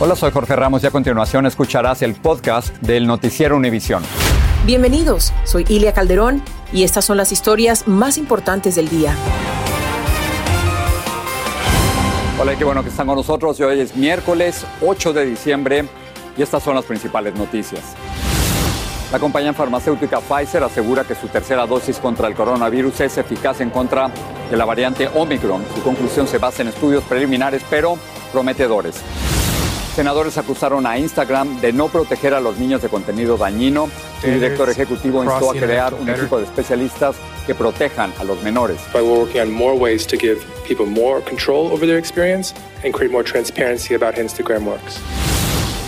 Hola, soy Jorge Ramos y a continuación escucharás el podcast del Noticiero Univisión. Bienvenidos, soy Ilia Calderón y estas son las historias más importantes del día. Hola, qué bueno que están con nosotros. Hoy es miércoles 8 de diciembre y estas son las principales noticias. La compañía farmacéutica Pfizer asegura que su tercera dosis contra el coronavirus es eficaz en contra de la variante Omicron. Su conclusión se basa en estudios preliminares pero prometedores. Senadores acusaron a Instagram de no proteger a los niños de contenido dañino. Su director ejecutivo instó a crear un equipo de especialistas que protejan a los menores. But we're working on more ways to give people more control over their experience and create more transparency about how Instagram works.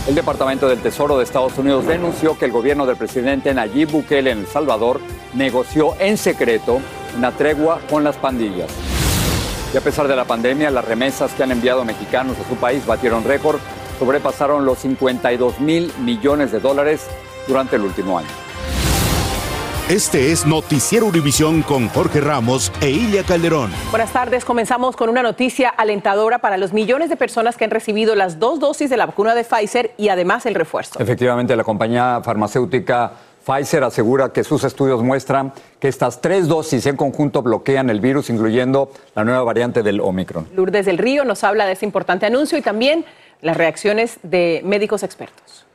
El Departamento del Tesoro de Estados Unidos denunció que el gobierno del presidente Nayib Bukele en El Salvador negoció en secreto una tregua con las pandillas. Y a pesar de la pandemia, las remesas que han enviado mexicanos a su país batieron récord sobrepasaron los 52 mil millones de dólares durante el último año. Este es Noticiero Univisión con Jorge Ramos e Ilia Calderón. Buenas tardes, comenzamos con una noticia alentadora para los millones de personas que han recibido las dos dosis de la vacuna de Pfizer y además el refuerzo. Efectivamente, la compañía farmacéutica Pfizer asegura que sus estudios muestran que estas tres dosis en conjunto bloquean el virus, incluyendo la nueva variante del Omicron. Lourdes del Río nos habla de este importante anuncio y también las reacciones de médicos expertos.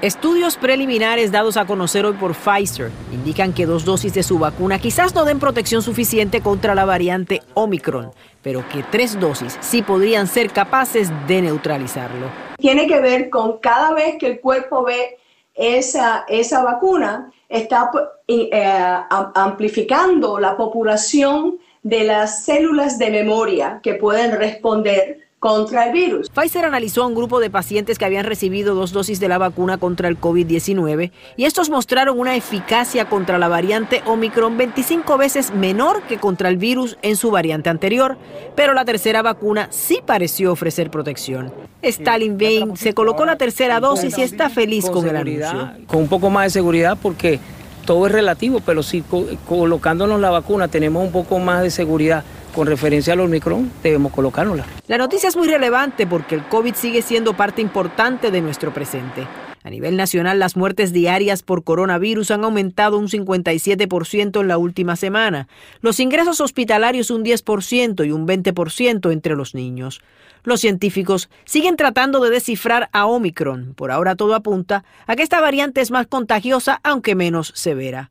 Estudios preliminares dados a conocer hoy por Pfizer indican que dos dosis de su vacuna quizás no den protección suficiente contra la variante Omicron, pero que tres dosis sí podrían ser capaces de neutralizarlo. Tiene que ver con cada vez que el cuerpo ve esa, esa vacuna, está eh, amplificando la población de las células de memoria que pueden responder contra el virus. Pfizer analizó a un grupo de pacientes que habían recibido dos dosis de la vacuna contra el COVID-19 y estos mostraron una eficacia contra la variante Omicron 25 veces menor que contra el virus en su variante anterior, pero la tercera vacuna sí pareció ofrecer protección. Stalin Bain se colocó la tercera dosis y está feliz con el anuncio. Con un poco más de seguridad porque todo es relativo, pero si colocándonos la vacuna tenemos un poco más de seguridad con referencia al Omicron, debemos colocárnosla. La noticia es muy relevante porque el COVID sigue siendo parte importante de nuestro presente. A nivel nacional, las muertes diarias por coronavirus han aumentado un 57% en la última semana, los ingresos hospitalarios un 10% y un 20% entre los niños. Los científicos siguen tratando de descifrar a Omicron. Por ahora todo apunta a que esta variante es más contagiosa, aunque menos severa.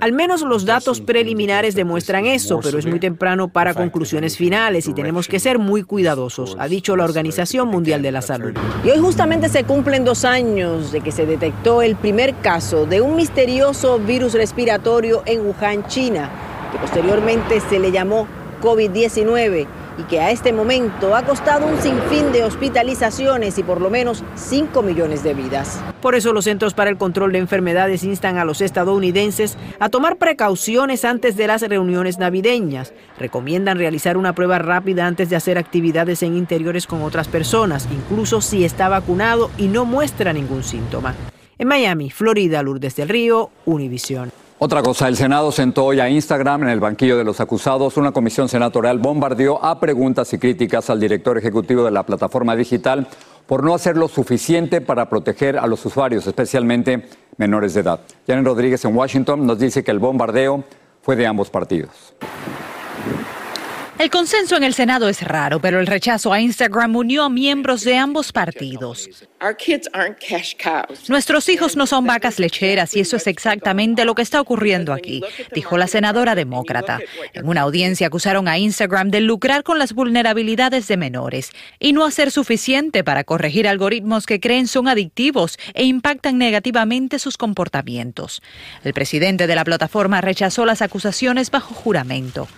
Al menos los datos preliminares demuestran eso, pero es muy temprano para conclusiones finales y tenemos que ser muy cuidadosos, ha dicho la Organización Mundial de la Salud. Y hoy justamente se cumplen dos años de que se detectó el primer caso de un misterioso virus respiratorio en Wuhan, China, que posteriormente se le llamó COVID-19 y que a este momento ha costado un sinfín de hospitalizaciones y por lo menos 5 millones de vidas. Por eso los Centros para el Control de Enfermedades instan a los estadounidenses a tomar precauciones antes de las reuniones navideñas. Recomiendan realizar una prueba rápida antes de hacer actividades en interiores con otras personas, incluso si está vacunado y no muestra ningún síntoma. En Miami, Florida, Lourdes del Río, Univisión. Otra cosa, el Senado sentó hoy a Instagram en el banquillo de los acusados. Una comisión senatorial bombardeó a preguntas y críticas al director ejecutivo de la plataforma digital por no hacer lo suficiente para proteger a los usuarios, especialmente menores de edad. Janet Rodríguez en Washington nos dice que el bombardeo fue de ambos partidos. El consenso en el Senado es raro, pero el rechazo a Instagram unió a miembros de ambos partidos. Nuestros hijos no son vacas lecheras y eso es exactamente lo que está ocurriendo aquí, dijo la senadora demócrata. En una audiencia acusaron a Instagram de lucrar con las vulnerabilidades de menores y no hacer suficiente para corregir algoritmos que creen son adictivos e impactan negativamente sus comportamientos. El presidente de la plataforma rechazó las acusaciones bajo juramento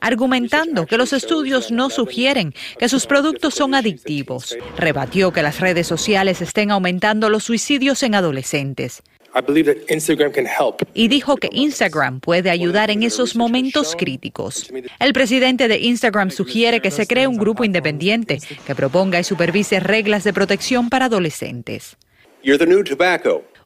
argumentando que los estudios no sugieren que sus productos son adictivos. Rebatió que las redes sociales estén aumentando los suicidios en adolescentes. Y dijo que Instagram puede ayudar en esos momentos críticos. El presidente de Instagram sugiere que se cree un grupo independiente que proponga y supervise reglas de protección para adolescentes.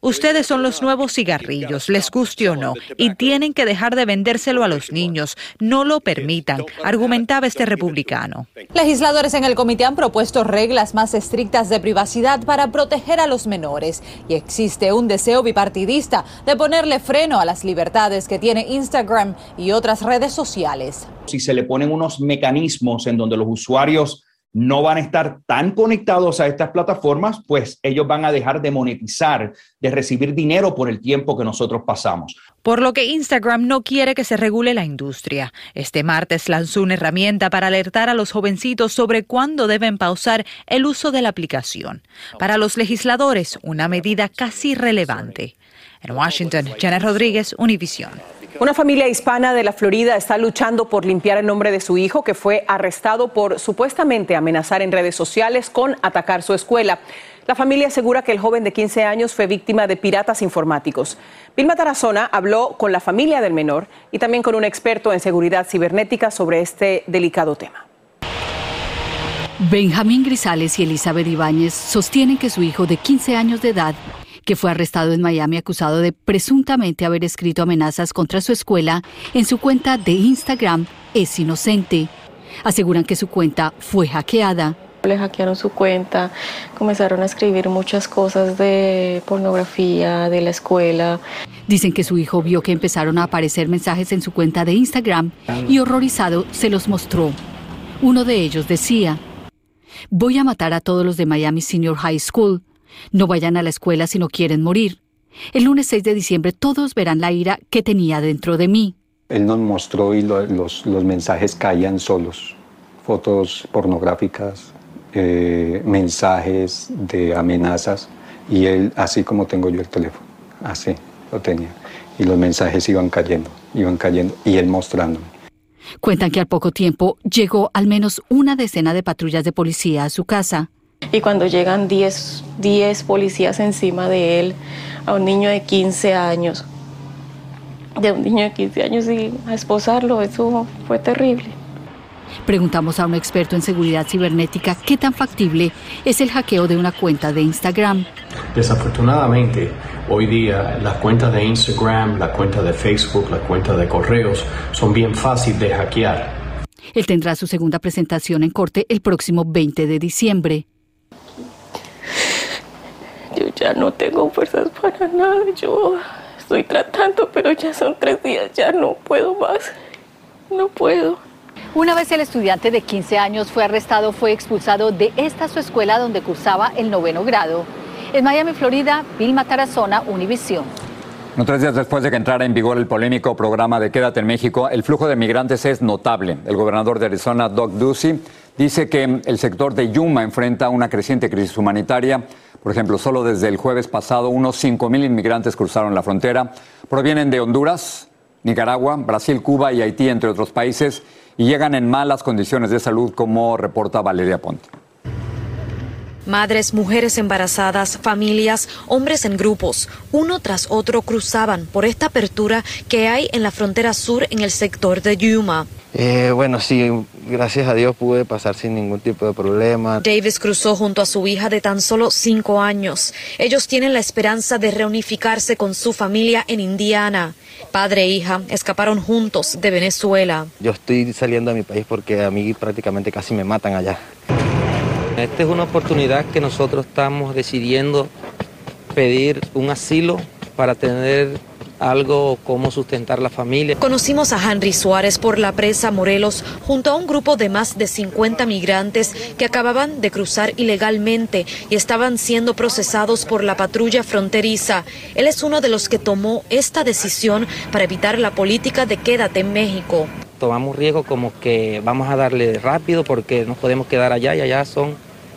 Ustedes son los nuevos cigarrillos, les guste o no, y tienen que dejar de vendérselo a los niños. No lo permitan, argumentaba este republicano. Legisladores en el comité han propuesto reglas más estrictas de privacidad para proteger a los menores y existe un deseo bipartidista de ponerle freno a las libertades que tiene Instagram y otras redes sociales. Si se le ponen unos mecanismos en donde los usuarios no van a estar tan conectados a estas plataformas, pues ellos van a dejar de monetizar, de recibir dinero por el tiempo que nosotros pasamos. Por lo que Instagram no quiere que se regule la industria. Este martes lanzó una herramienta para alertar a los jovencitos sobre cuándo deben pausar el uso de la aplicación. Para los legisladores, una medida casi relevante. En Washington, Janet Rodríguez, Univision. Una familia hispana de la Florida está luchando por limpiar el nombre de su hijo que fue arrestado por supuestamente amenazar en redes sociales con atacar su escuela. La familia asegura que el joven de 15 años fue víctima de piratas informáticos. Vilma Tarazona habló con la familia del menor y también con un experto en seguridad cibernética sobre este delicado tema. Benjamín Grisales y Elizabeth Ibáñez sostienen que su hijo de 15 años de edad que fue arrestado en Miami acusado de presuntamente haber escrito amenazas contra su escuela en su cuenta de Instagram, es inocente. Aseguran que su cuenta fue hackeada. Le hackearon su cuenta, comenzaron a escribir muchas cosas de pornografía, de la escuela. Dicen que su hijo vio que empezaron a aparecer mensajes en su cuenta de Instagram y horrorizado se los mostró. Uno de ellos decía, voy a matar a todos los de Miami Senior High School. No vayan a la escuela si no quieren morir. El lunes 6 de diciembre todos verán la ira que tenía dentro de mí. Él nos mostró y los, mensajes caían solos. Fotos pornográficas, eh, mensajes de amenazas. Y él, así como tengo yo el teléfono, así lo tenía. Y los mensajes iban cayendo, iban cayendo. Y él mostrándome. Cuentan que al poco tiempo llegó al menos una decena de patrullas de policía a su casa. Y cuando llegan 10, 10 policías encima de él, a un niño de 15 años, de un niño de 15 años y a esposarlo, eso fue terrible. Preguntamos a un experto en seguridad cibernética qué tan factible es el hackeo de una cuenta de Instagram. Desafortunadamente, hoy día las cuentas de Instagram, la cuenta de Facebook, la cuenta de correos son bien fáciles de hackear. Él tendrá su segunda presentación en corte el próximo 20 de diciembre. Yo ya no tengo fuerzas para nada. Yo estoy tratando, pero ya son tres días, ya no puedo más. No puedo. Una vez el estudiante de 15 años fue arrestado, fue expulsado de esta su escuela donde cursaba el noveno grado. En Miami, Florida, Vilma Tarazona, Univisión. No, tres días después de que entrara en vigor el polémico programa de Quédate en México, el flujo de migrantes es notable. El gobernador de Arizona, Doug Ducey, dice que el sector de Yuma enfrenta una creciente crisis humanitaria por ejemplo, solo desde el jueves pasado unos 5.000 inmigrantes cruzaron la frontera. Provienen de Honduras, Nicaragua, Brasil, Cuba y Haití, entre otros países, y llegan en malas condiciones de salud, como reporta Valeria Ponte. Madres, mujeres embarazadas, familias, hombres en grupos, uno tras otro cruzaban por esta apertura que hay en la frontera sur en el sector de Yuma. Eh, bueno, sí, gracias a Dios pude pasar sin ningún tipo de problema. Davis cruzó junto a su hija de tan solo cinco años. Ellos tienen la esperanza de reunificarse con su familia en Indiana. Padre e hija escaparon juntos de Venezuela. Yo estoy saliendo de mi país porque a mí prácticamente casi me matan allá. Esta es una oportunidad que nosotros estamos decidiendo pedir un asilo para tener algo como sustentar la familia. Conocimos a Henry Suárez por la presa Morelos junto a un grupo de más de 50 migrantes que acababan de cruzar ilegalmente y estaban siendo procesados por la patrulla fronteriza. Él es uno de los que tomó esta decisión para evitar la política de quédate en México. Tomamos riesgo como que vamos a darle rápido porque nos podemos quedar allá y allá son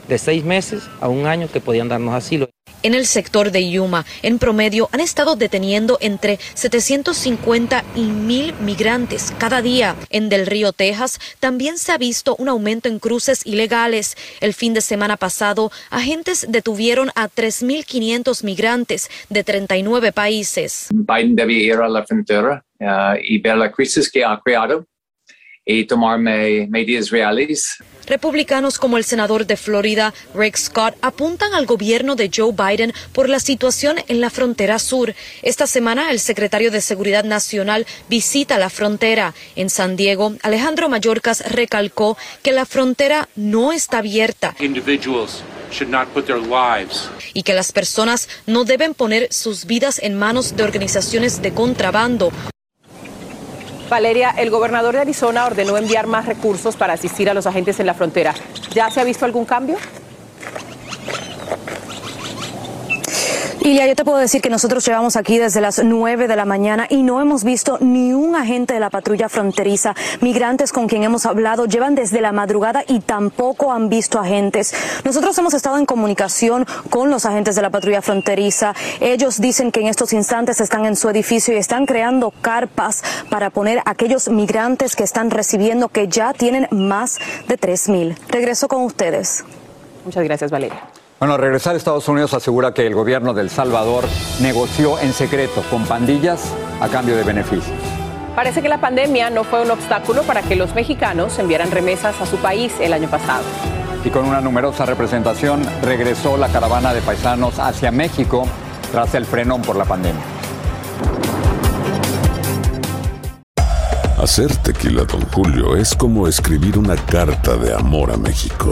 de seis meses a un año que podían darnos asilo. En el sector de Yuma, en promedio, han estado deteniendo entre 750 y 1000 migrantes cada día. En Del Río, Texas, también se ha visto un aumento en cruces ilegales. El fin de semana pasado, agentes detuvieron a 3.500 migrantes de 39 países. Biden debe ir a la frontera uh, y ver crisis que ha creado y tomar me medidas reales. Republicanos como el senador de Florida, Rick Scott, apuntan al gobierno de Joe Biden por la situación en la frontera sur. Esta semana, el secretario de Seguridad Nacional visita la frontera. En San Diego, Alejandro Mayorkas recalcó que la frontera no está abierta y que las personas no deben poner sus vidas en manos de organizaciones de contrabando. Valeria, el gobernador de Arizona ordenó enviar más recursos para asistir a los agentes en la frontera. ¿Ya se ha visto algún cambio? Ilia, yo te puedo decir que nosotros llevamos aquí desde las 9 de la mañana y no hemos visto ni un agente de la patrulla fronteriza. Migrantes con quien hemos hablado llevan desde la madrugada y tampoco han visto agentes. Nosotros hemos estado en comunicación con los agentes de la patrulla fronteriza. Ellos dicen que en estos instantes están en su edificio y están creando carpas para poner a aquellos migrantes que están recibiendo, que ya tienen más de 3.000. Regreso con ustedes. Muchas gracias, Valeria. Bueno, regresar a Estados Unidos asegura que el gobierno de El Salvador negoció en secreto con pandillas a cambio de beneficios. Parece que la pandemia no fue un obstáculo para que los mexicanos enviaran remesas a su país el año pasado. Y con una numerosa representación regresó la caravana de paisanos hacia México tras el frenón por la pandemia. Hacer tequila, don Julio, es como escribir una carta de amor a México.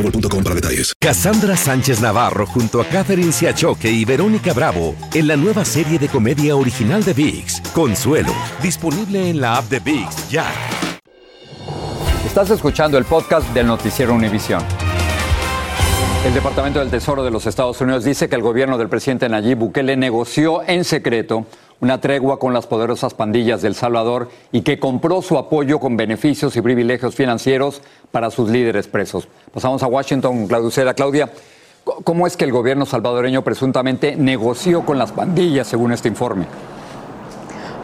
boostmobile.com para detalles. Cassandra Sánchez Navarro junto a Catherine Siachoque y Verónica Bravo en la nueva serie de comedia original de VIX, Consuelo, disponible en la app de VIX ya. Estás escuchando el podcast del noticiero Univisión. El Departamento del Tesoro de los Estados Unidos dice que el gobierno del presidente Nayib Bukele negoció en secreto una tregua con las poderosas pandillas del Salvador y que compró su apoyo con beneficios y privilegios financieros para sus líderes presos. Pasamos a Washington, Claudia. Claudia, ¿cómo es que el gobierno salvadoreño presuntamente negoció con las pandillas según este informe?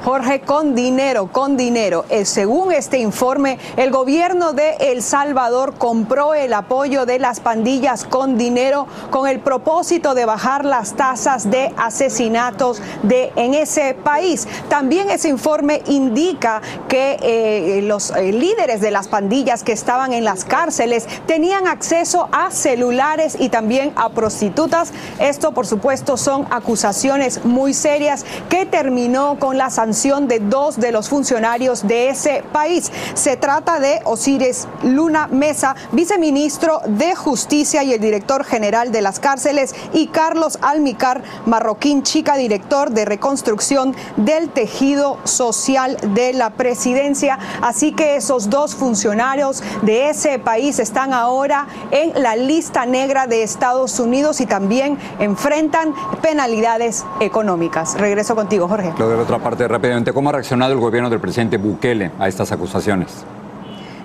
Jorge, con dinero, con dinero. Eh, según este informe, el gobierno de El Salvador compró el apoyo de las pandillas con dinero con el propósito de bajar las tasas de asesinatos en ese país. También ese informe indica que eh, los eh, líderes de las pandillas que estaban en las cárceles tenían acceso a celulares y también a prostitutas. Esto, por supuesto, son acusaciones muy serias que terminó con la sanción de dos de los funcionarios de ese país. Se trata de Osiris Luna Mesa, viceministro de Justicia y el director general de las cárceles, y Carlos Almicar Marroquín Chica, director de reconstrucción del tejido social de la presidencia. Así que esos dos funcionarios de ese país están ahora en la lista negra de Estados Unidos y también enfrentan penalidades económicas. Regreso contigo, Jorge. Lo de otra parte, rápidamente, ¿cómo ha reaccionado el gobierno del presidente Bukele a estas acusaciones?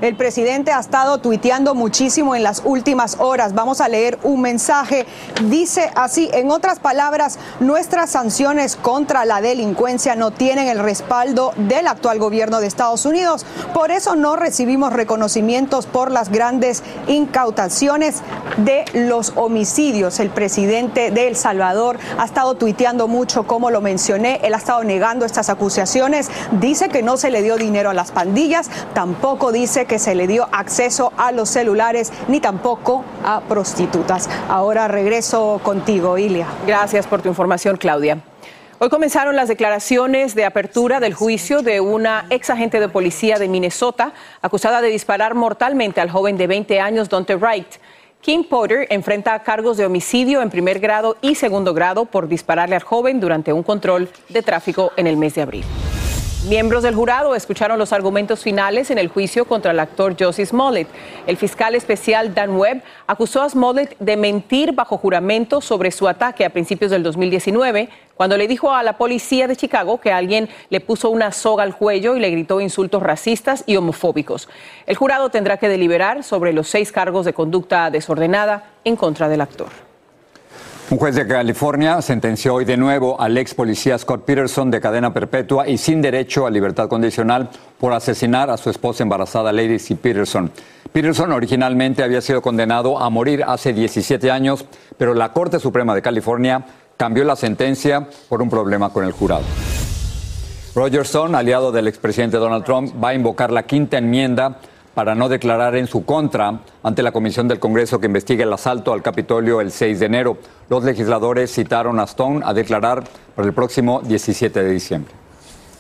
El presidente ha estado tuiteando muchísimo en las últimas horas. Vamos a leer un mensaje. Dice así, en otras palabras, nuestras sanciones contra la delincuencia no tienen el respaldo del actual gobierno de Estados Unidos. Por eso no recibimos reconocimientos por las grandes incautaciones de los homicidios. El presidente de El Salvador ha estado tuiteando mucho, como lo mencioné. Él ha estado negando estas acusaciones. Dice que no se le dio dinero a las pandillas. Tampoco dice que que se le dio acceso a los celulares ni tampoco a prostitutas. Ahora regreso contigo, Ilia. Gracias por tu información, Claudia. Hoy comenzaron las declaraciones de apertura del juicio de una ex agente de policía de Minnesota acusada de disparar mortalmente al joven de 20 años, Dante Wright. Kim Potter enfrenta cargos de homicidio en primer grado y segundo grado por dispararle al joven durante un control de tráfico en el mes de abril. Miembros del jurado escucharon los argumentos finales en el juicio contra el actor Josie Smollett. El fiscal especial Dan Webb acusó a Smollett de mentir bajo juramento sobre su ataque a principios del 2019, cuando le dijo a la policía de Chicago que alguien le puso una soga al cuello y le gritó insultos racistas y homofóbicos. El jurado tendrá que deliberar sobre los seis cargos de conducta desordenada en contra del actor. Un juez de California sentenció hoy de nuevo al ex policía Scott Peterson de cadena perpetua y sin derecho a libertad condicional por asesinar a su esposa embarazada Lady C. Peterson. Peterson originalmente había sido condenado a morir hace 17 años, pero la Corte Suprema de California cambió la sentencia por un problema con el jurado. Roger Stone, aliado del expresidente Donald Trump, va a invocar la quinta enmienda para no declarar en su contra ante la Comisión del Congreso que investiga el asalto al Capitolio el 6 de enero. Los legisladores citaron a Stone a declarar para el próximo 17 de diciembre.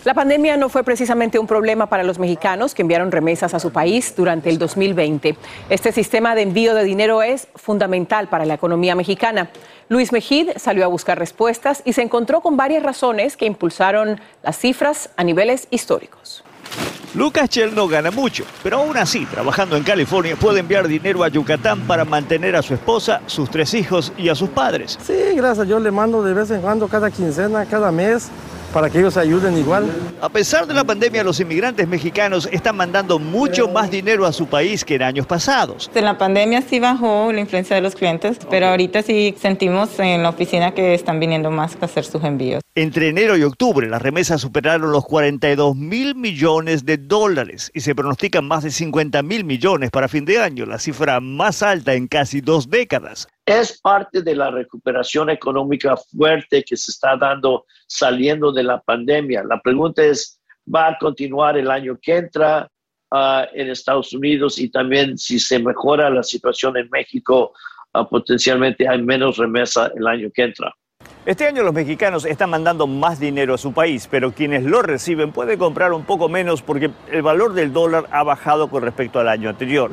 La pandemia no fue precisamente un problema para los mexicanos que enviaron remesas a su país durante el 2020. Este sistema de envío de dinero es fundamental para la economía mexicana. Luis Mejid salió a buscar respuestas y se encontró con varias razones que impulsaron las cifras a niveles históricos. Lucas Chell no gana mucho, pero aún así, trabajando en California, puede enviar dinero a Yucatán para mantener a su esposa, sus tres hijos y a sus padres. Sí, gracias. Yo le mando de vez en cuando, cada quincena, cada mes para que ellos ayuden igual. A pesar de la pandemia, los inmigrantes mexicanos están mandando mucho más dinero a su país que en años pasados. En la pandemia sí bajó la influencia de los clientes, pero ahorita sí sentimos en la oficina que están viniendo más a hacer sus envíos. Entre enero y octubre, las remesas superaron los 42 mil millones de dólares y se pronostican más de 50 mil millones para fin de año, la cifra más alta en casi dos décadas es parte de la recuperación económica fuerte que se está dando saliendo de la pandemia. La pregunta es, ¿va a continuar el año que entra uh, en Estados Unidos y también si se mejora la situación en México, uh, potencialmente hay menos remesa el año que entra? Este año los mexicanos están mandando más dinero a su país, pero quienes lo reciben pueden comprar un poco menos porque el valor del dólar ha bajado con respecto al año anterior.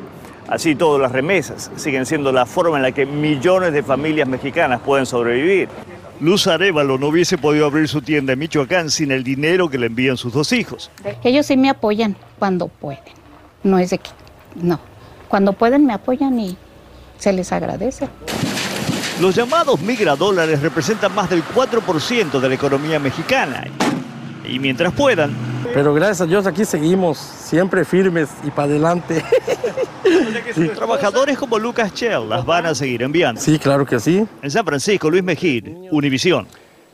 Así todas las remesas siguen siendo la forma en la que millones de familias mexicanas pueden sobrevivir. Luz Arevalo no hubiese podido abrir su tienda en Michoacán sin el dinero que le envían sus dos hijos. Ellos sí me apoyan cuando pueden. No es de que, no. Cuando pueden me apoyan y se les agradece. Los llamados migradólares representan más del 4% de la economía mexicana. Y mientras puedan... Pero gracias a Dios aquí seguimos, siempre firmes y para adelante. Trabajadores como Lucas Chell las van a seguir enviando. Sí, claro que sí. En San Francisco, Luis Mejid, Univisión.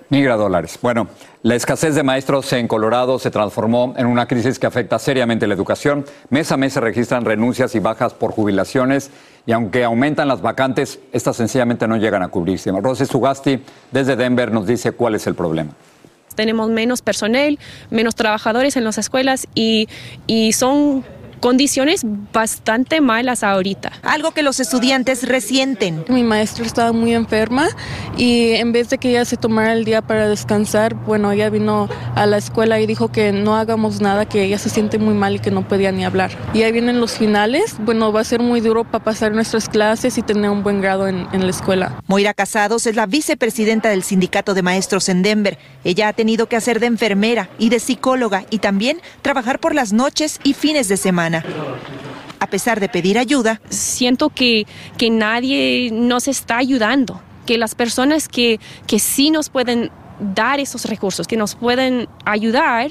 Migra dólares. Bueno, la escasez de maestros en Colorado se transformó en una crisis que afecta seriamente la educación. Mes a mes se registran renuncias y bajas por jubilaciones y aunque aumentan las vacantes, estas sencillamente no llegan a cubrirse. Rosy Sugasti desde Denver nos dice cuál es el problema tenemos menos personal, menos trabajadores en las escuelas y, y son condiciones bastante malas ahorita. Algo que los estudiantes resienten. Mi maestra estaba muy enferma y en vez de que ella se tomara el día para descansar, bueno, ella vino a la escuela y dijo que no hagamos nada, que ella se siente muy mal y que no podía ni hablar. Y ahí vienen los finales. Bueno, va a ser muy duro para pasar nuestras clases y tener un buen grado en, en la escuela. Moira Casados es la vicepresidenta del sindicato de maestros en Denver. Ella ha tenido que hacer de enfermera y de psicóloga y también trabajar por las noches y fines de semana. A pesar de pedir ayuda, siento que, que nadie nos está ayudando, que las personas que, que sí nos pueden dar esos recursos, que nos pueden ayudar,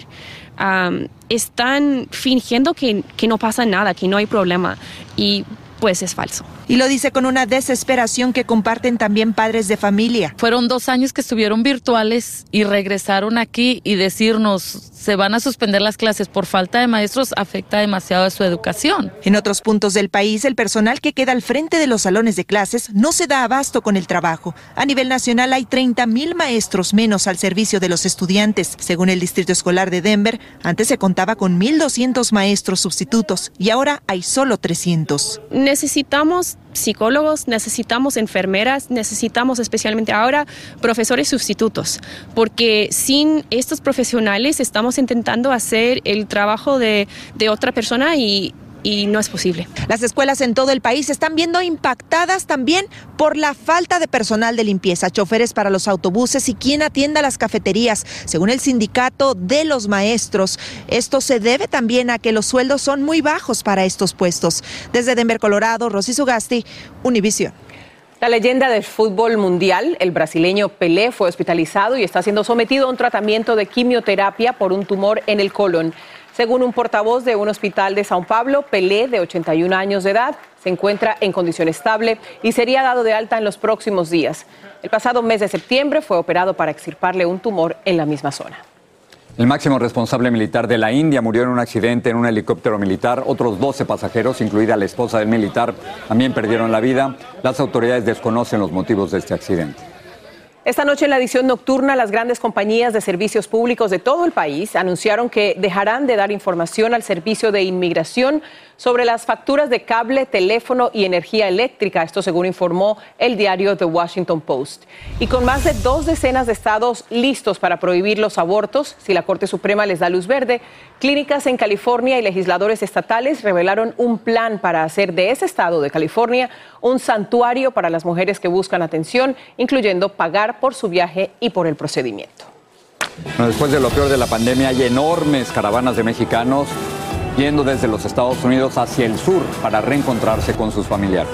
están fingiendo que, que no pasa nada, que no hay problema. Y pues es falso. Y lo dice con una desesperación que comparten también padres de familia. Fueron dos años que estuvieron virtuales y regresaron aquí y decirnos se van a suspender las clases por falta de maestros afecta demasiado a su educación. En otros puntos del país, el personal que queda al frente de los salones de clases no se da abasto con el trabajo. A nivel nacional hay 30 mil maestros menos al servicio de los estudiantes. Según el Distrito Escolar de Denver, antes se contaba con 1.200 maestros sustitutos y ahora hay solo 300. Necesitamos psicólogos, necesitamos enfermeras, necesitamos especialmente ahora profesores sustitutos, porque sin estos profesionales estamos intentando hacer el trabajo de, de otra persona y, y no es posible. Las escuelas en todo el país están viendo impactadas también por la falta de personal de limpieza, choferes para los autobuses y quien atienda las cafeterías. Según el sindicato de los maestros, esto se debe también a que los sueldos son muy bajos para estos puestos. Desde Denver, Colorado, Rosy Sugasti, Univision. La leyenda del fútbol mundial, el brasileño Pelé, fue hospitalizado y está siendo sometido a un tratamiento de quimioterapia por un tumor en el colon. Según un portavoz de un hospital de Sao Paulo, Pelé, de 81 años de edad, se encuentra en condición estable y sería dado de alta en los próximos días. El pasado mes de septiembre fue operado para extirparle un tumor en la misma zona. El máximo responsable militar de la India murió en un accidente en un helicóptero militar. Otros 12 pasajeros, incluida la esposa del militar, también perdieron la vida. Las autoridades desconocen los motivos de este accidente. Esta noche en la edición nocturna, las grandes compañías de servicios públicos de todo el país anunciaron que dejarán de dar información al servicio de inmigración sobre las facturas de cable, teléfono y energía eléctrica, esto según informó el diario The Washington Post. Y con más de dos decenas de estados listos para prohibir los abortos, si la Corte Suprema les da luz verde, clínicas en California y legisladores estatales revelaron un plan para hacer de ese estado de California un santuario para las mujeres que buscan atención, incluyendo pagar por su viaje y por el procedimiento. Después de lo peor de la pandemia, hay enormes caravanas de mexicanos yendo desde los Estados Unidos hacia el sur para reencontrarse con sus familiares.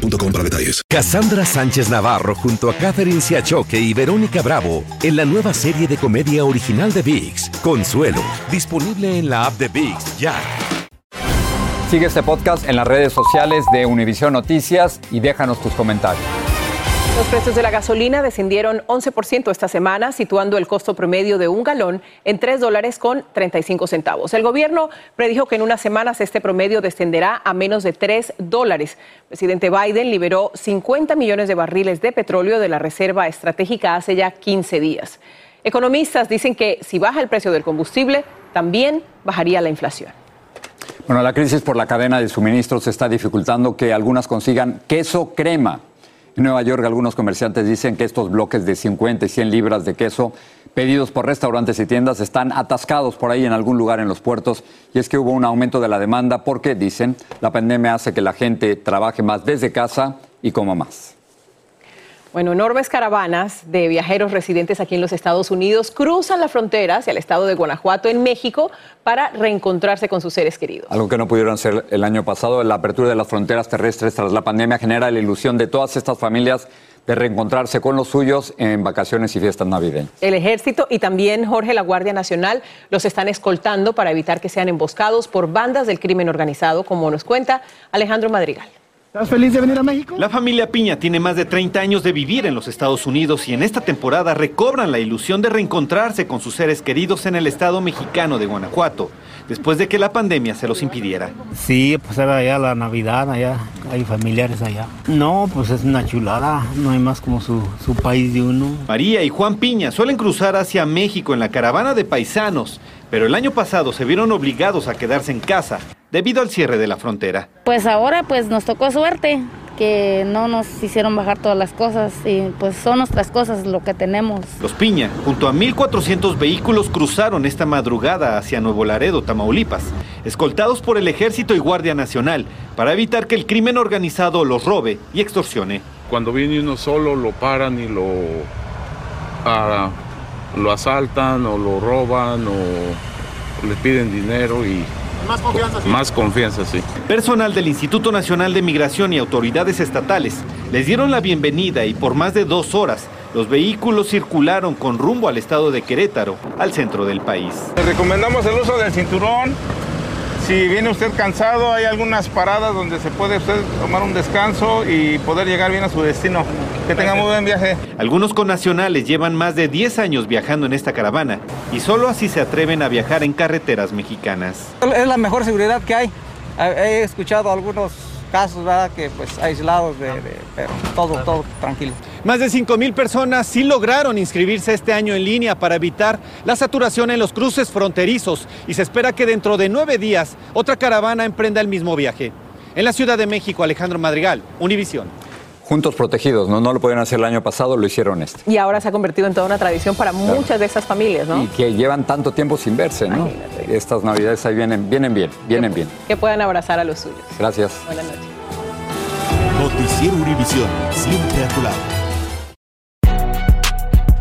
boostmobile.com para detalles. Cassandra Sánchez Navarro junto a Catherine Siachoque y Verónica Bravo en la nueva serie de comedia original de VIX, Consuelo, disponible en la app de VIX ya. Sigue este podcast en las redes sociales de Univision Noticias y déjanos tus comentarios. Los precios de la gasolina descendieron 11% esta semana, situando el costo promedio de un galón en 3 dólares con 35 centavos. El gobierno predijo que en unas semanas este promedio descenderá a menos de 3 dólares. Presidente Biden liberó 50 millones de barriles de petróleo de la reserva estratégica hace ya 15 días. Economistas dicen que si baja el precio del combustible, también bajaría la inflación. Bueno, la crisis por la cadena de suministros está dificultando que algunas consigan queso crema. En Nueva York algunos comerciantes dicen que estos bloques de 50 y 100 libras de queso pedidos por restaurantes y tiendas están atascados por ahí en algún lugar en los puertos y es que hubo un aumento de la demanda porque, dicen, la pandemia hace que la gente trabaje más desde casa y coma más. Bueno, enormes caravanas de viajeros residentes aquí en los Estados Unidos cruzan la frontera hacia el estado de Guanajuato, en México, para reencontrarse con sus seres queridos. Algo que no pudieron hacer el año pasado, la apertura de las fronteras terrestres tras la pandemia genera la ilusión de todas estas familias de reencontrarse con los suyos en vacaciones y fiestas navideñas. El ejército y también Jorge la Guardia Nacional los están escoltando para evitar que sean emboscados por bandas del crimen organizado, como nos cuenta Alejandro Madrigal. ¿Estás feliz de venir a México? La familia Piña tiene más de 30 años de vivir en los Estados Unidos y en esta temporada recobran la ilusión de reencontrarse con sus seres queridos en el estado mexicano de Guanajuato, después de que la pandemia se los impidiera. Sí, pues era allá la Navidad, allá hay familiares allá. No, pues es una chulada, no hay más como su, su país de uno. María y Juan Piña suelen cruzar hacia México en la caravana de paisanos, pero el año pasado se vieron obligados a quedarse en casa debido al cierre de la frontera. Pues ahora pues nos tocó suerte que no nos hicieron bajar todas las cosas y pues son nuestras cosas lo que tenemos. Los Piña, junto a 1.400 vehículos, cruzaron esta madrugada hacia Nuevo Laredo, Tamaulipas, escoltados por el Ejército y Guardia Nacional, para evitar que el crimen organizado los robe y extorsione. Cuando viene uno solo, lo paran y lo, ah, lo asaltan o lo roban o le piden dinero y más confianza, sí. Más confianza, sí. Personal del Instituto Nacional de Migración y autoridades estatales les dieron la bienvenida y por más de dos horas los vehículos circularon con rumbo al estado de Querétaro, al centro del país. Le recomendamos el uso del cinturón. Si viene usted cansado, hay algunas paradas donde se puede usted tomar un descanso y poder llegar bien a su destino. Que tenga muy buen viaje. Algunos connacionales llevan más de 10 años viajando en esta caravana y solo así se atreven a viajar en carreteras mexicanas. Es la mejor seguridad que hay. He escuchado algunos casos, ¿verdad? Que pues aislados de, de pero todo, todo tranquilo. Más de 5 mil personas sí lograron inscribirse este año en línea para evitar la saturación en los cruces fronterizos y se espera que dentro de nueve días otra caravana emprenda el mismo viaje. En la Ciudad de México, Alejandro Madrigal, Univisión. Juntos protegidos, ¿no? No lo podían hacer el año pasado, lo hicieron este. Y ahora se ha convertido en toda una tradición para muchas de esas familias, ¿no? Y que llevan tanto tiempo sin verse, ¿no? Imagínate. Estas navidades ahí vienen, vienen bien, vienen bien. Que puedan abrazar a los suyos. Gracias. Buenas noches. Noticiero Univisión, siempre a tu lado.